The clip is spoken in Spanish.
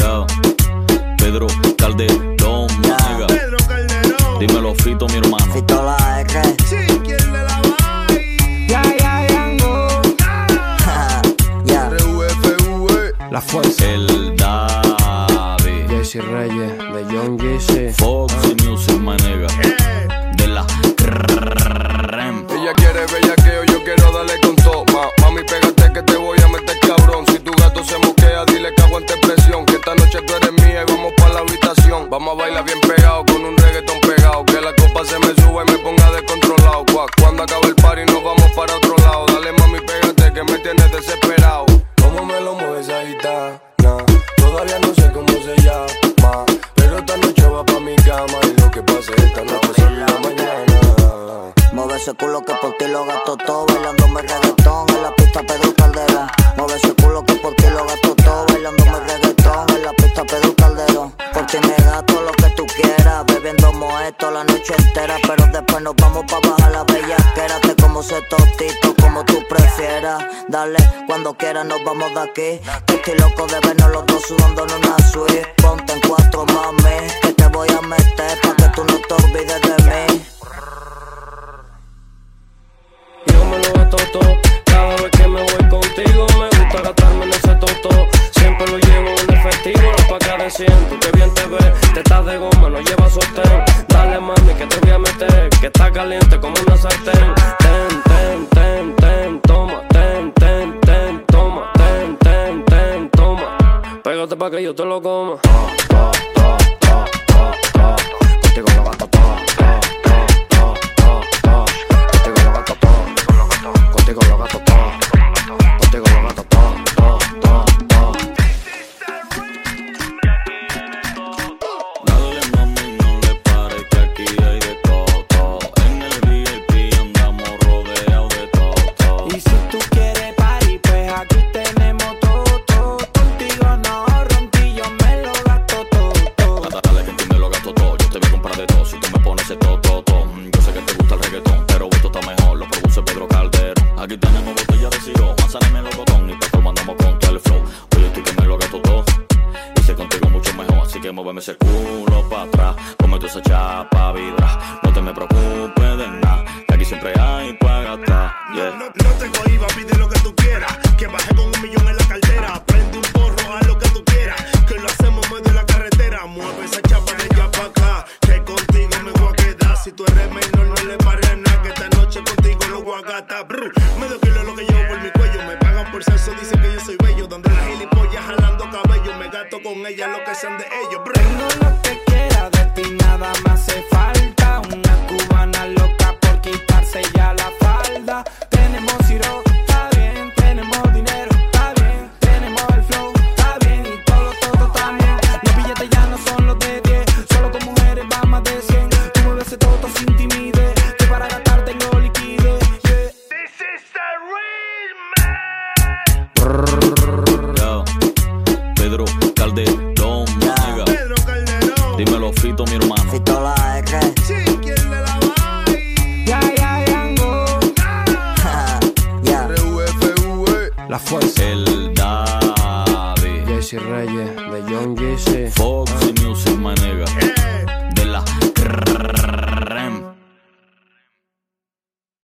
Yo, Pedro Calderón, nigga. Pedro Calderón. Dímelo, Fito, mi hermano. Fito la R. Sí, ¿quién le la va Ya, ya. Ya. RUFV. La fuerza. El David. Jesse Reyes, de John Jesse. Foxy Music, my nigga. De la Rem. Ella quiere bellaqueo, yo quiero darle con toma. Pegado con un reggaetón pegado. Que la copa se me suba y me ponga descontrolado. Cua- Cuando acabe el party nos vamos para otro lado. Dale mami, pégate que me tienes desesperado. ¿Cómo me lo mueves ahí está? Todavía no sé cómo se llama. Pero esta noche va pa' mi cama. Y lo que pase esta noche son la mañana. Mueve ese culo que por ti lo gasto todo Bailándome reggaetón que tú quieras Bebiendo moesto la noche entera Pero después nos vamos pa' bajar la bella Quédate como ese tostito como tú prefieras. Dale, cuando quieras nos vamos de aquí. Que estoy loco de vernos los dos sudando en una suite. Ponte en cuatro mami de goma, no llevas sostén. Dale mami, que te voy a meter, que está caliente como una sartén. Ten, ten, ten, ten, toma, ten, ten, ten, toma, ten, ten, ten, toma. Pégate pa' que yo te lo coma. Aquí tenemos botella de siro. Manzana en el botón y te mandamos con todo el flow. Oye, estoy que me lo gasto todo. Sé contigo mucho mejor. Así que muéveme ese culo para atrás. Come tú esa chapa vibra. No te me preocupes de nada. Que aquí siempre hay para gastar. Yeah. No, no te cohibas, pide lo que tú Medio kilo lo que llevo por mi cuello. Me pagan por sexo, dicen que yo soy bello. Dando la gilipollas, jalando cabello. Me gasto con ella lo que sean de ellos. Brr. Dímelo, Fito, mi hermano. Fito la R. Sí, ¿quién le la va Ya, ya, Yango. Ya. RUFV. La fuerza. El David. Jesse Reyes, de John Jesse.